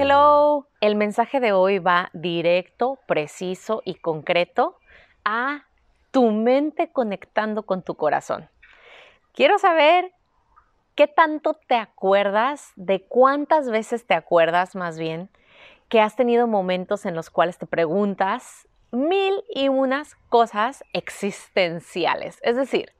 Hello. El mensaje de hoy va directo, preciso y concreto a tu mente conectando con tu corazón. Quiero saber qué tanto te acuerdas, de cuántas veces te acuerdas más bien, que has tenido momentos en los cuales te preguntas mil y unas cosas existenciales. Es decir,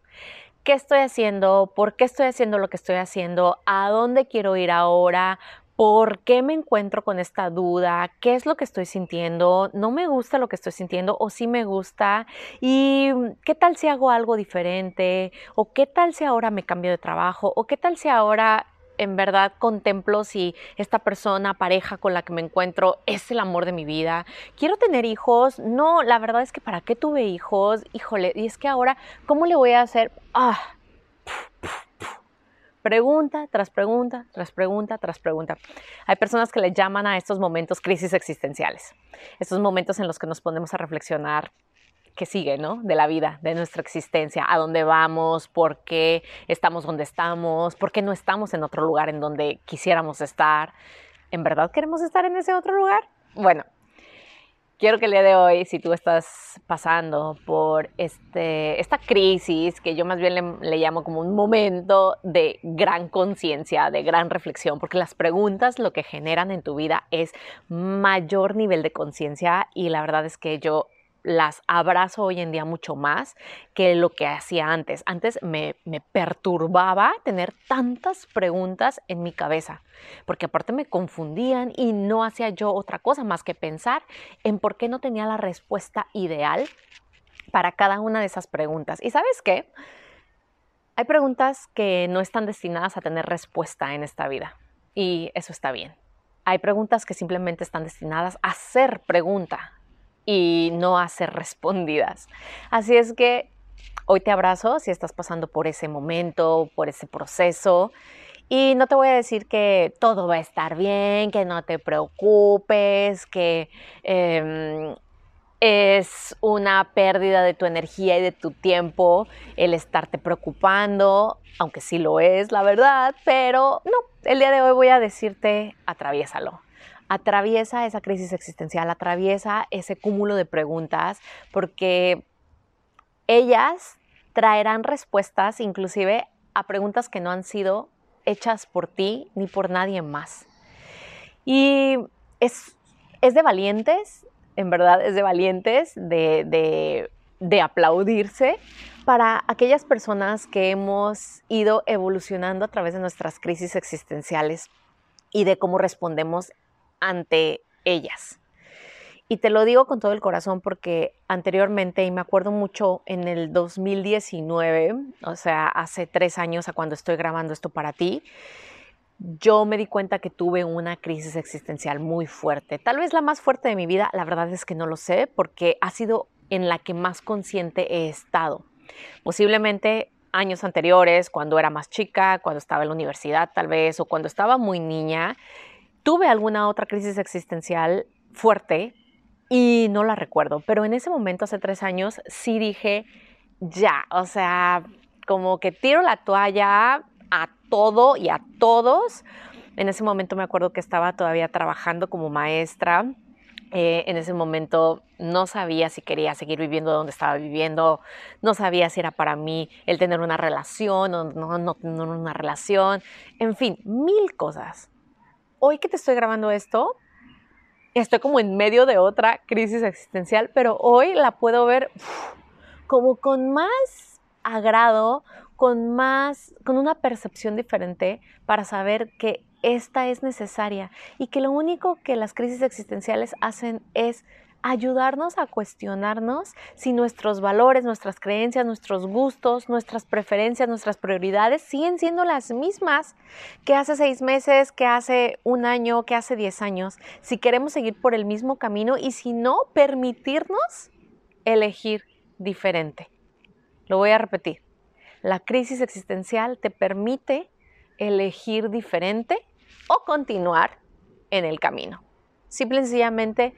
¿qué estoy haciendo? ¿Por qué estoy haciendo lo que estoy haciendo? ¿A dónde quiero ir ahora? ¿Por qué me encuentro con esta duda? ¿Qué es lo que estoy sintiendo? ¿No me gusta lo que estoy sintiendo o sí me gusta? ¿Y qué tal si hago algo diferente? ¿O qué tal si ahora me cambio de trabajo? ¿O qué tal si ahora en verdad contemplo si esta persona, pareja con la que me encuentro es el amor de mi vida. Quiero tener hijos. No, la verdad es que para qué tuve hijos. Híjole, y es que ahora, ¿cómo le voy a hacer? Ah, Pregunta tras pregunta, tras pregunta, tras pregunta. Hay personas que le llaman a estos momentos crisis existenciales. Estos momentos en los que nos ponemos a reflexionar qué sigue, ¿no? De la vida, de nuestra existencia, a dónde vamos, por qué estamos donde estamos, por qué no estamos en otro lugar en donde quisiéramos estar. ¿En verdad queremos estar en ese otro lugar? Bueno, quiero que el día de hoy, si tú estás pasando por este, esta crisis, que yo más bien le, le llamo como un momento de gran conciencia, de gran reflexión, porque las preguntas lo que generan en tu vida es mayor nivel de conciencia y la verdad es que yo las abrazo hoy en día mucho más que lo que hacía antes. Antes me, me, perturbaba tener tantas preguntas en mi cabeza, porque aparte me confundían y no hacía yo otra cosa más que pensar en por qué no tenía la respuesta ideal para cada una de esas preguntas. ¿Y sabes qué? Hay preguntas que no están destinadas a tener respuesta en esta vida y eso está bien. Hay preguntas que simplemente están destinadas a ser pregunta, y no a ser respondidas. Así es que hoy te abrazo si estás pasando por ese momento, por ese proceso. Y no te voy a decir que todo va a estar bien, que no te preocupes, que eh, es una pérdida de tu energía y de tu tiempo el estarte preocupando, aunque sí lo es, la verdad, pero no, el día de hoy voy a decirte, atraviésalo atraviesa esa crisis existencial, atraviesa ese cúmulo de preguntas, porque ellas traerán respuestas inclusive a preguntas que no han sido hechas por ti ni por nadie más. Y es, es de valientes, en verdad es de valientes, de, de, de aplaudirse para aquellas personas que hemos ido evolucionando a través de nuestras crisis existenciales y de cómo respondemos ante ellas. Y te lo digo con todo el corazón porque anteriormente, y me acuerdo mucho en el 2019, o sea, hace tres años a cuando estoy grabando esto para ti, yo me di cuenta que tuve una crisis existencial muy fuerte. Tal vez la más fuerte de mi vida, la verdad es que no lo sé, porque ha sido en la que más consciente he estado. Posiblemente años anteriores, cuando era más chica, cuando estaba en la universidad tal vez, o cuando estaba muy niña, tuve alguna otra crisis existencial fuerte y no la recuerdo, pero en ese momento, hace tres años, sí dije, ya, o sea, como que tiro la toalla a todo y a todos. En ese momento me acuerdo que estaba todavía trabajando como maestra. Eh, en ese momento no sabía si quería seguir viviendo donde estaba viviendo, no sabía si era para mí el tener una relación o no, no tener una relación, en fin, mil cosas hoy que te estoy grabando esto, estoy como en medio de otra crisis existencial, pero hoy la puedo ver como con más agrado, con más, con una percepción diferente para saber que esta es necesaria y que lo único que las crisis existenciales hacen es ayudarnos a cuestionarnos si nuestros valores, nuestras creencias, nuestros gustos, nuestras preferencias, nuestras prioridades siguen siendo las mismas que hace seis meses, que hace un año, que hace diez años, si queremos seguir por el mismo camino y si no, permitirnos elegir diferente. Lo voy a repetir. La crisis existencial te permite elegir diferente o continuar en el camino. Simple y sencillamente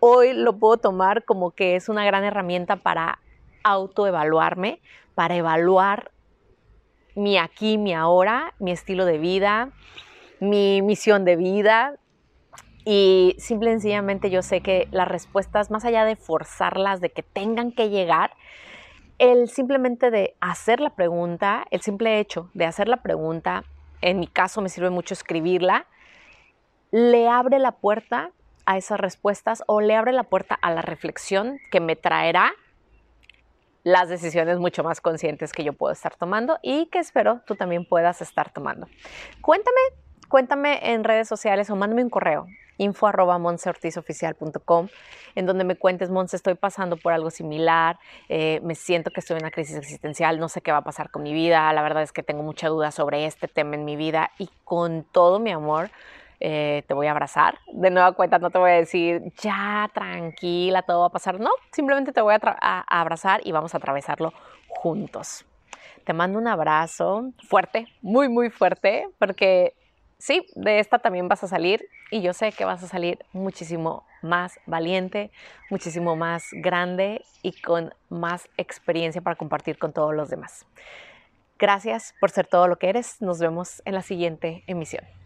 hoy lo puedo tomar como que es una gran herramienta para autoevaluarme, para evaluar mi aquí, mi ahora, mi estilo de vida, mi misión de vida. Y simple y sencillamente yo sé que las respuestas, más allá de forzarlas, de que tengan que llegar, el simplemente de hacer la pregunta, el simple hecho de hacer la pregunta, en mi caso me sirve mucho escribirla, le abre la puerta a esas respuestas o le abre la puerta a la reflexión que me traerá las decisiones mucho más conscientes que yo puedo estar tomando y que espero tú también puedas estar tomando. Cuéntame, cuéntame en redes sociales o mándame un correo info arroba en donde me cuentes, Monse, estoy pasando por algo similar, eh, me siento que estoy en una crisis existencial, no sé qué va a pasar con mi vida, la verdad es que tengo mucha duda sobre este tema en mi vida y con todo mi amor eh, te voy a abrazar. De nueva cuenta, no te voy a decir, ya, tranquila, todo va a pasar. No, simplemente te voy a, abrazar y vamos a atravesarlo juntos. Te mando un abrazo fuerte, muy, muy fuerte, porque sí, de esta también vas a salir y yo sé que vas a salir muchísimo más valiente, muchísimo más grande y con más experiencia para compartir con todos los demás. Gracias por ser todo lo que eres. Nos vemos en la siguiente emisión.